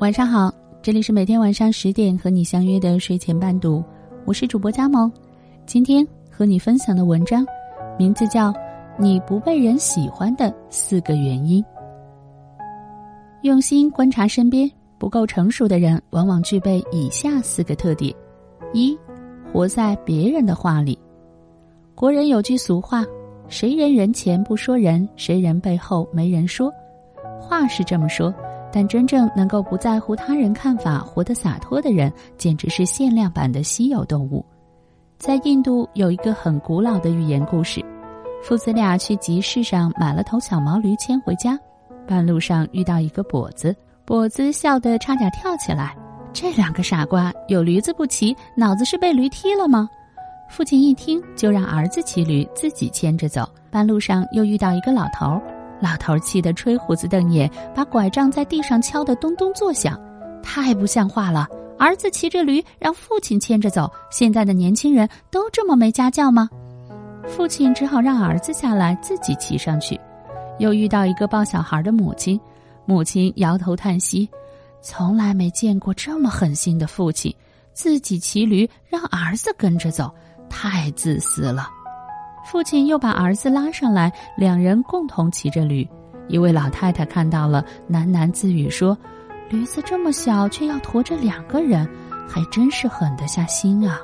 晚上好，这里是每天晚上十点和你相约的睡前伴读，我是主播佳萌。今天和你分享的文章，名字叫《你不被人喜欢的四个原因》。用心观察身边不够成熟的人，往往具备以下四个特点：一，活在别人的话里。国人有句俗话：“谁人人前不说人，谁人背后没人说。”话是这么说。但真正能够不在乎他人看法、活得洒脱的人，简直是限量版的稀有动物。在印度有一个很古老的寓言故事：父子俩去集市上买了头小毛驴牵回家，半路上遇到一个跛子，跛子笑得差点跳起来。这两个傻瓜有驴子不骑，脑子是被驴踢了吗？父亲一听，就让儿子骑驴，自己牵着走。半路上又遇到一个老头儿。老头气得吹胡子瞪眼，把拐杖在地上敲得咚咚作响，太不像话了！儿子骑着驴，让父亲牵着走，现在的年轻人都这么没家教吗？父亲只好让儿子下来，自己骑上去。又遇到一个抱小孩的母亲，母亲摇头叹息，从来没见过这么狠心的父亲，自己骑驴让儿子跟着走，太自私了。父亲又把儿子拉上来，两人共同骑着驴。一位老太太看到了，喃喃自语说：“驴子这么小，却要驮着两个人，还真是狠得下心啊！”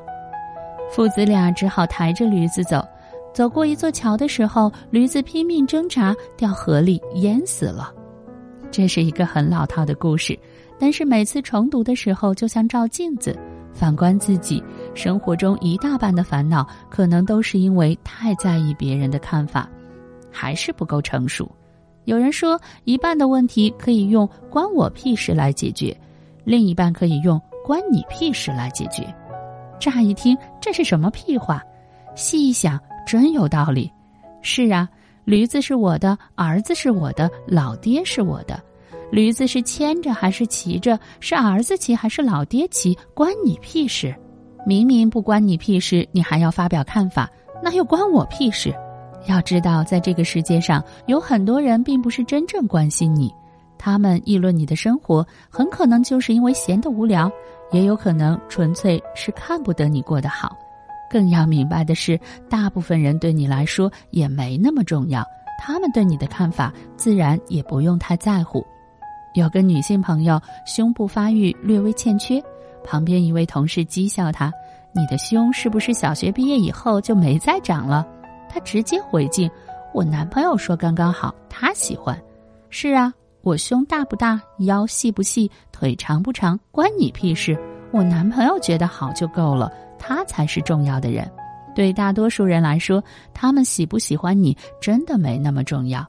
父子俩只好抬着驴子走。走过一座桥的时候，驴子拼命挣扎，掉河里淹死了。这是一个很老套的故事，但是每次重读的时候，就像照镜子。反观自己，生活中一大半的烦恼，可能都是因为太在意别人的看法，还是不够成熟。有人说，一半的问题可以用“关我屁事”来解决，另一半可以用“关你屁事”来解决。乍一听，这是什么屁话？细一想，真有道理。是啊，驴子是我的，儿子是我的，老爹是我的。驴子是牵着还是骑着？是儿子骑还是老爹骑？关你屁事！明明不关你屁事，你还要发表看法，那又关我屁事？要知道，在这个世界上，有很多人并不是真正关心你，他们议论你的生活，很可能就是因为闲得无聊，也有可能纯粹是看不得你过得好。更要明白的是，大部分人对你来说也没那么重要，他们对你的看法，自然也不用太在乎。有个女性朋友胸部发育略微欠缺，旁边一位同事讥笑他：“你的胸是不是小学毕业以后就没再长了？”他直接回敬：“我男朋友说刚刚好，他喜欢。”是啊，我胸大不大，腰细不细，腿长不长，关你屁事！我男朋友觉得好就够了，他才是重要的人。对大多数人来说，他们喜不喜欢你，真的没那么重要。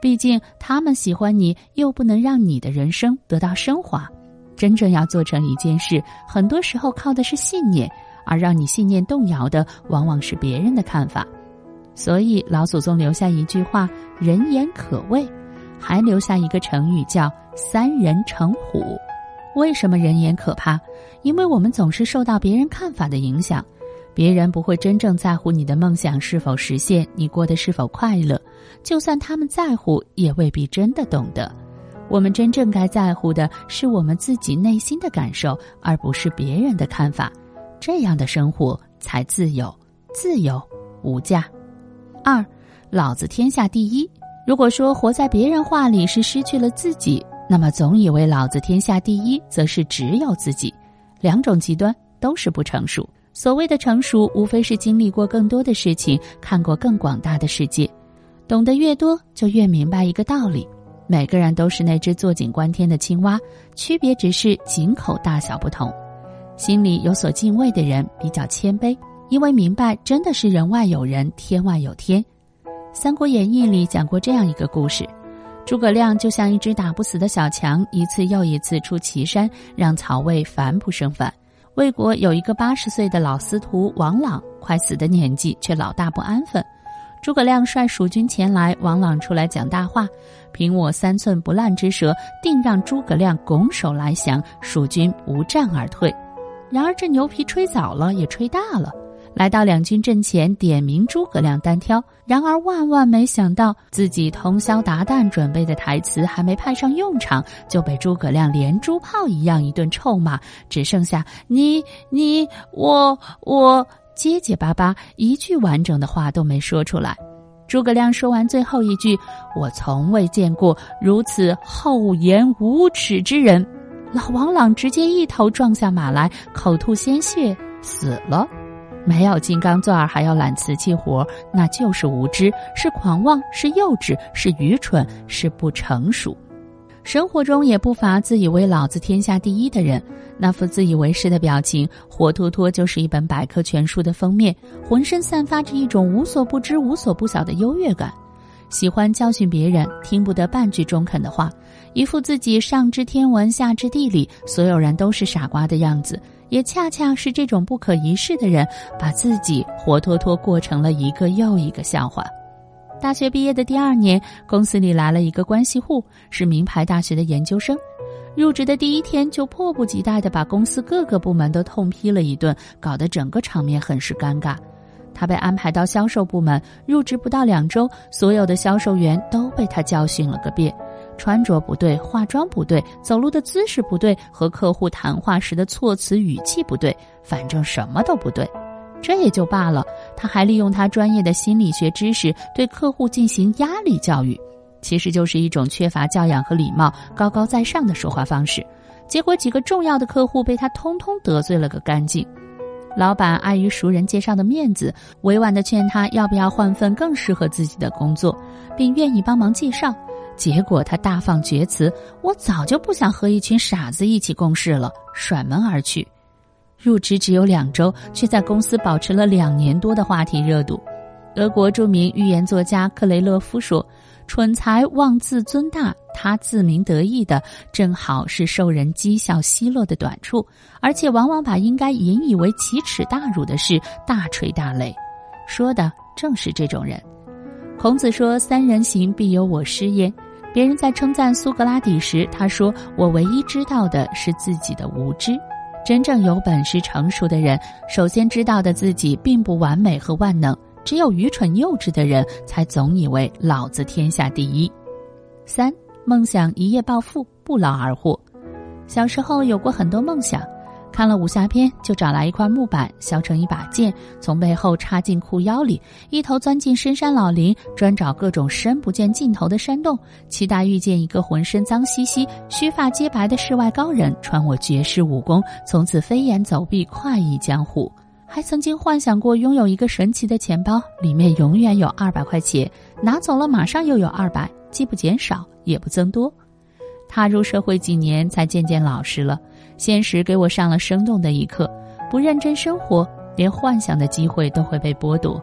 毕竟他们喜欢你，又不能让你的人生得到升华。真正要做成一件事，很多时候靠的是信念，而让你信念动摇的，往往是别人的看法。所以老祖宗留下一句话：“人言可畏”，还留下一个成语叫“三人成虎”。为什么人言可怕？因为我们总是受到别人看法的影响。别人不会真正在乎你的梦想是否实现，你过得是否快乐。就算他们在乎，也未必真的懂得。我们真正该在乎的是我们自己内心的感受，而不是别人的看法。这样的生活才自由，自由无价。二，老子天下第一。如果说活在别人话里是失去了自己，那么总以为老子天下第一，则是只有自己。两种极端都是不成熟。所谓的成熟，无非是经历过更多的事情，看过更广大的世界，懂得越多，就越明白一个道理：每个人都是那只坐井观天的青蛙，区别只是井口大小不同。心里有所敬畏的人比较谦卑，因为明白真的是人外有人，天外有天。《三国演义》里讲过这样一个故事：诸葛亮就像一只打不死的小强，一次又一次出祁山，让曹魏烦不胜烦。魏国有一个八十岁的老司徒王朗，快死的年纪，却老大不安分。诸葛亮率蜀军前来，王朗出来讲大话：“凭我三寸不烂之舌，定让诸葛亮拱手来降，蜀军不战而退。”然而这牛皮吹早了，也吹大了。来到两军阵前，点名诸葛亮单挑。然而万万没想到，自己通宵达旦准备的台词还没派上用场，就被诸葛亮连珠炮一样一顿臭骂，只剩下你、你、我、我，结结巴巴，一句完整的话都没说出来。诸葛亮说完最后一句：“我从未见过如此厚颜无耻之人。”老王朗直接一头撞下马来，口吐鲜血，死了。没有金刚钻还要揽瓷器活，那就是无知，是狂妄，是幼稚，是愚蠢，是不成熟。生活中也不乏自以为老子天下第一的人，那副自以为是的表情，活脱脱就是一本百科全书的封面，浑身散发着一种无所不知、无所不晓的优越感。喜欢教训别人，听不得半句中肯的话，一副自己上知天文下知地理，所有人都是傻瓜的样子。也恰恰是这种不可一世的人，把自己活脱脱过成了一个又一个笑话。大学毕业的第二年，公司里来了一个关系户，是名牌大学的研究生。入职的第一天，就迫不及待地把公司各个部门都痛批了一顿，搞得整个场面很是尴尬。他被安排到销售部门，入职不到两周，所有的销售员都被他教训了个遍。穿着不对，化妆不对，走路的姿势不对，和客户谈话时的措辞语气不对，反正什么都不对。这也就罢了，他还利用他专业的心理学知识对客户进行压力教育，其实就是一种缺乏教养和礼貌、高高在上的说话方式。结果几个重要的客户被他通通得罪了个干净。老板碍于熟人介绍的面子，委婉的劝他要不要换份更适合自己的工作，并愿意帮忙介绍。结果他大放厥词：“我早就不想和一群傻子一起共事了。”甩门而去。入职只有两周，却在公司保持了两年多的话题热度。俄国著名寓言作家克雷勒夫说：“蠢才妄自尊大，他自鸣得意的，正好是受人讥笑奚落的短处，而且往往把应该引以为奇耻大辱的事大吹大擂。”说的正是这种人。孔子说：“三人行，必有我师焉。”别人在称赞苏格拉底时，他说：“我唯一知道的是自己的无知。真正有本事、成熟的人，首先知道的自己并不完美和万能。只有愚蠢幼稚的人，才总以为老子天下第一。”三梦想一夜暴富，不劳而获。小时候有过很多梦想。看了武侠片，就找来一块木板，削成一把剑，从背后插进裤腰里，一头钻进深山老林，专找各种深不见尽头的山洞，期待遇见一个浑身脏兮兮、须发皆白的世外高人，传我绝世武功，从此飞檐走壁，快意江湖。还曾经幻想过拥有一个神奇的钱包，里面永远有二百块钱，拿走了马上又有二百，既不减少，也不增多。踏入社会几年，才渐渐老实了。现实给我上了生动的一课：不认真生活，连幻想的机会都会被剥夺。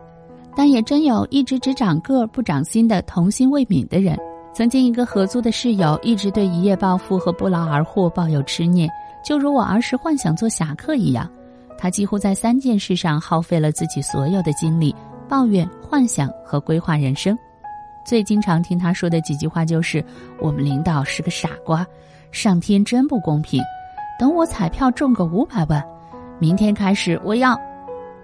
但也真有一直只长个不长心的童心未泯的人。曾经一个合租的室友，一直对一夜暴富和不劳而获抱有痴念，就如我儿时幻想做侠客一样。他几乎在三件事上耗费了自己所有的精力：抱怨、幻想和规划人生。最经常听他说的几句话就是：“我们领导是个傻瓜，上天真不公平。”等我彩票中个五百万，明天开始我要。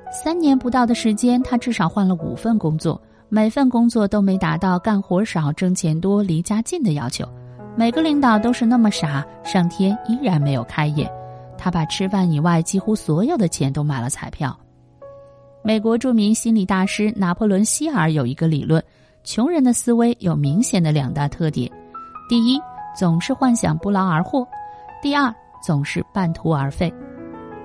三年不到的时间，他至少换了五份工作，每份工作都没达到干活少、挣钱多、离家近的要求。每个领导都是那么傻，上天依然没有开眼。他把吃饭以外几乎所有的钱都买了彩票。美国著名心理大师拿破仑·希尔有一个理论：穷人的思维有明显的两大特点，第一，总是幻想不劳而获；第二。总是半途而废。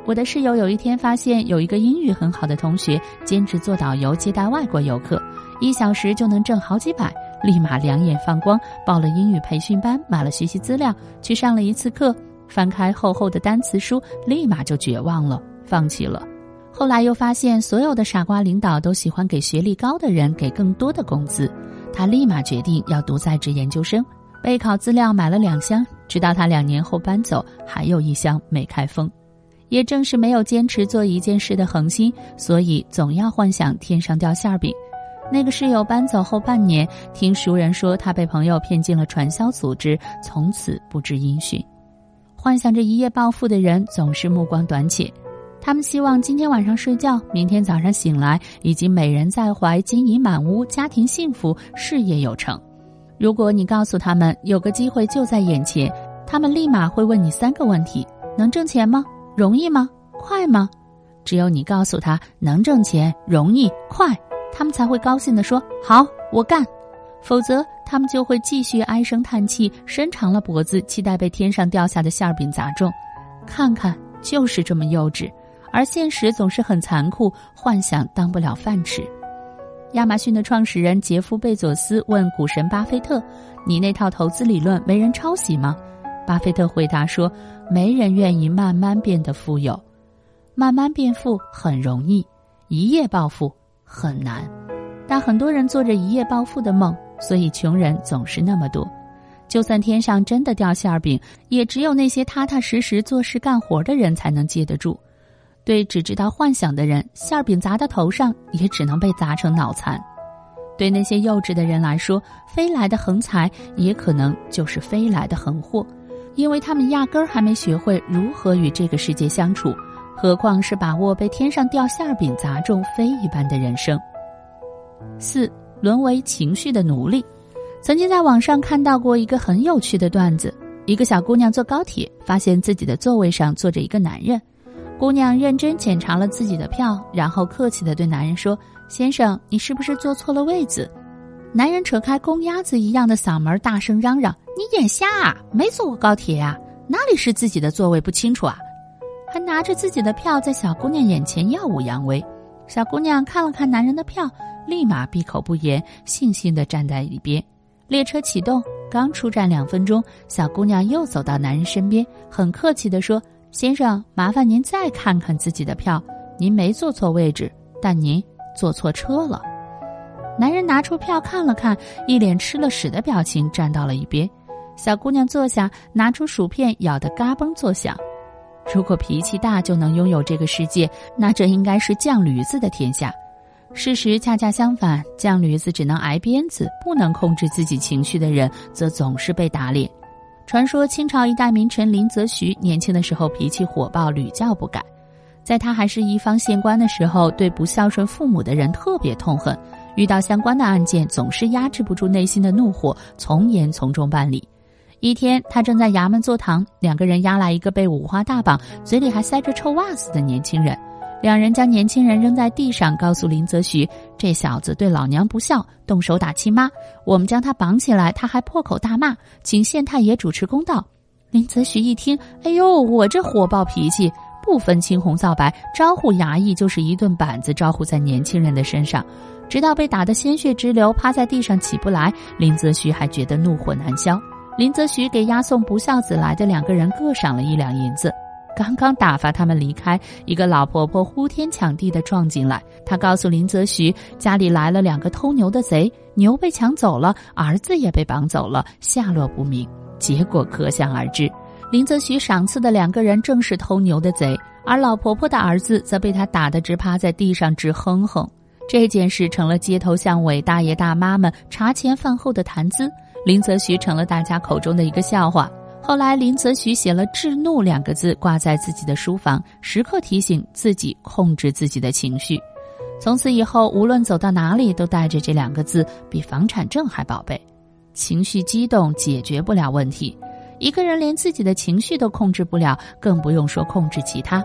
我的室友有一天发现有一个英语很好的同学兼职做导游接待外国游客，一小时就能挣好几百，立马两眼放光，报了英语培训班，买了学习资料，去上了一次课，翻开厚厚的单词书，立马就绝望了，放弃了。后来又发现所有的傻瓜领导都喜欢给学历高的人给更多的工资，他立马决定要读在职研究生。备考资料买了两箱，直到他两年后搬走，还有一箱没开封。也正是没有坚持做一件事的恒心，所以总要幻想天上掉馅饼。那个室友搬走后半年，听熟人说他被朋友骗进了传销组织，从此不知音讯。幻想着一夜暴富的人总是目光短浅，他们希望今天晚上睡觉，明天早上醒来已经美人在怀，金银满屋，家庭幸福，事业有成。如果你告诉他们有个机会就在眼前，他们立马会问你三个问题：能挣钱吗？容易吗？快吗？只有你告诉他能挣钱、容易、快，他们才会高兴地说好，我干。否则，他们就会继续唉声叹气，伸长了脖子，期待被天上掉下的馅饼砸中。看看，就是这么幼稚。而现实总是很残酷，幻想当不了饭吃。亚马逊的创始人杰夫·贝佐斯问股神巴菲特：“你那套投资理论没人抄袭吗？”巴菲特回答说：“没人愿意慢慢变得富有，慢慢变富很容易，一夜暴富很难。但很多人做着一夜暴富的梦，所以穷人总是那么多。就算天上真的掉馅儿饼，也只有那些踏踏实实做事干活的人才能接得住。”对只知道幻想的人，馅饼砸到头上也只能被砸成脑残；对那些幼稚的人来说，飞来的横财也可能就是飞来的横祸，因为他们压根儿还没学会如何与这个世界相处，何况是把握被天上掉馅饼砸中飞一般的人生。四，沦为情绪的奴隶。曾经在网上看到过一个很有趣的段子：一个小姑娘坐高铁，发现自己的座位上坐着一个男人。姑娘认真检查了自己的票，然后客气地对男人说：“先生，你是不是坐错了位子？”男人扯开公鸭子一样的嗓门，大声嚷嚷：“你眼瞎啊？没坐过高铁呀？哪里是自己的座位不清楚啊？”还拿着自己的票在小姑娘眼前耀武扬威。小姑娘看了看男人的票，立马闭口不言，悻悻地站在一边。列车启动，刚出站两分钟，小姑娘又走到男人身边，很客气地说。先生，麻烦您再看看自己的票，您没坐错位置，但您坐错车了。男人拿出票看了看，一脸吃了屎的表情，站到了一边。小姑娘坐下，拿出薯片，咬得嘎嘣作响。如果脾气大就能拥有这个世界，那这应该是犟驴子的天下。事实恰恰相反，犟驴子只能挨鞭子，不能控制自己情绪的人，则总是被打脸。传说清朝一代名臣林则徐年轻的时候脾气火爆，屡教不改。在他还是一方县官的时候，对不孝顺父母的人特别痛恨。遇到相关的案件，总是压制不住内心的怒火，从严从重办理。一天，他正在衙门坐堂，两个人押来一个被五花大绑、嘴里还塞着臭袜子的年轻人。两人将年轻人扔在地上，告诉林则徐：“这小子对老娘不孝，动手打亲妈。我们将他绑起来，他还破口大骂，请县太爷主持公道。”林则徐一听：“哎呦，我这火爆脾气不分青红皂白，招呼衙役就是一顿板子招呼在年轻人的身上，直到被打得鲜血直流，趴在地上起不来。林则徐还觉得怒火难消。林则徐给押送不孝子来的两个人各赏了一两银子。”刚刚打发他们离开，一个老婆婆呼天抢地的撞进来。她告诉林则徐，家里来了两个偷牛的贼，牛被抢走了，儿子也被绑走了，下落不明。结果可想而知，林则徐赏赐的两个人正是偷牛的贼，而老婆婆的儿子则被他打得直趴在地上直哼哼。这件事成了街头巷尾大爷大妈们茶前饭后的谈资，林则徐成了大家口中的一个笑话。后来，林则徐写了“制怒”两个字挂在自己的书房，时刻提醒自己控制自己的情绪。从此以后，无论走到哪里，都带着这两个字，比房产证还宝贝。情绪激动解决不了问题，一个人连自己的情绪都控制不了，更不用说控制其他。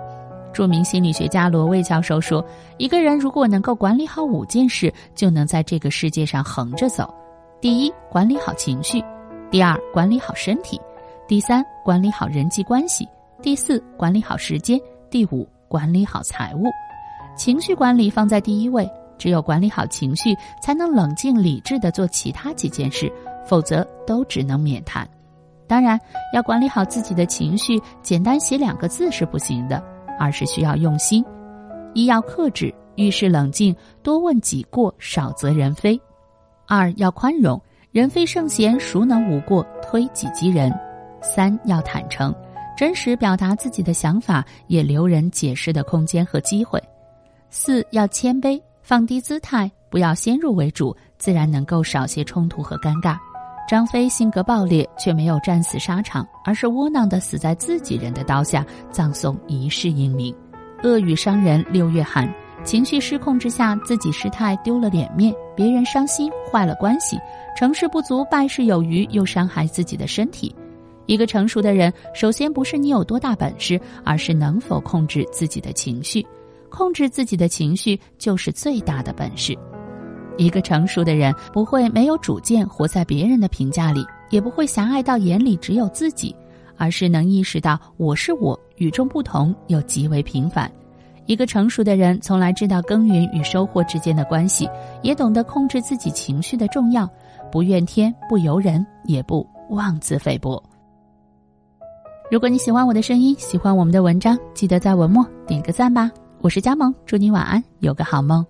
著名心理学家罗卫教授说：“一个人如果能够管理好五件事，就能在这个世界上横着走。第一，管理好情绪；第二，管理好身体。”第三，管理好人际关系；第四，管理好时间；第五，管理好财务。情绪管理放在第一位，只有管理好情绪，才能冷静理智的做其他几件事，否则都只能免谈。当然，要管理好自己的情绪，简单写两个字是不行的，而是需要用心。一要克制，遇事冷静，多问己过，少责人非。二要宽容，人非圣贤，孰能无过？推己及人。三要坦诚，真实表达自己的想法，也留人解释的空间和机会。四要谦卑，放低姿态，不要先入为主，自然能够少些冲突和尴尬。张飞性格暴烈，却没有战死沙场，而是窝囊的死在自己人的刀下，葬送一世英名。恶语伤人六月寒，情绪失控之下，自己失态丢了脸面，别人伤心坏了关系，成事不足败事有余，又伤害自己的身体。一个成熟的人，首先不是你有多大本事，而是能否控制自己的情绪。控制自己的情绪就是最大的本事。一个成熟的人不会没有主见，活在别人的评价里，也不会狭隘到眼里只有自己，而是能意识到我是我，与众不同又极为平凡。一个成熟的人从来知道耕耘与收获之间的关系，也懂得控制自己情绪的重要，不怨天不尤人，也不妄自菲薄。如果你喜欢我的声音，喜欢我们的文章，记得在文末点个赞吧。我是佳萌，祝你晚安，有个好梦。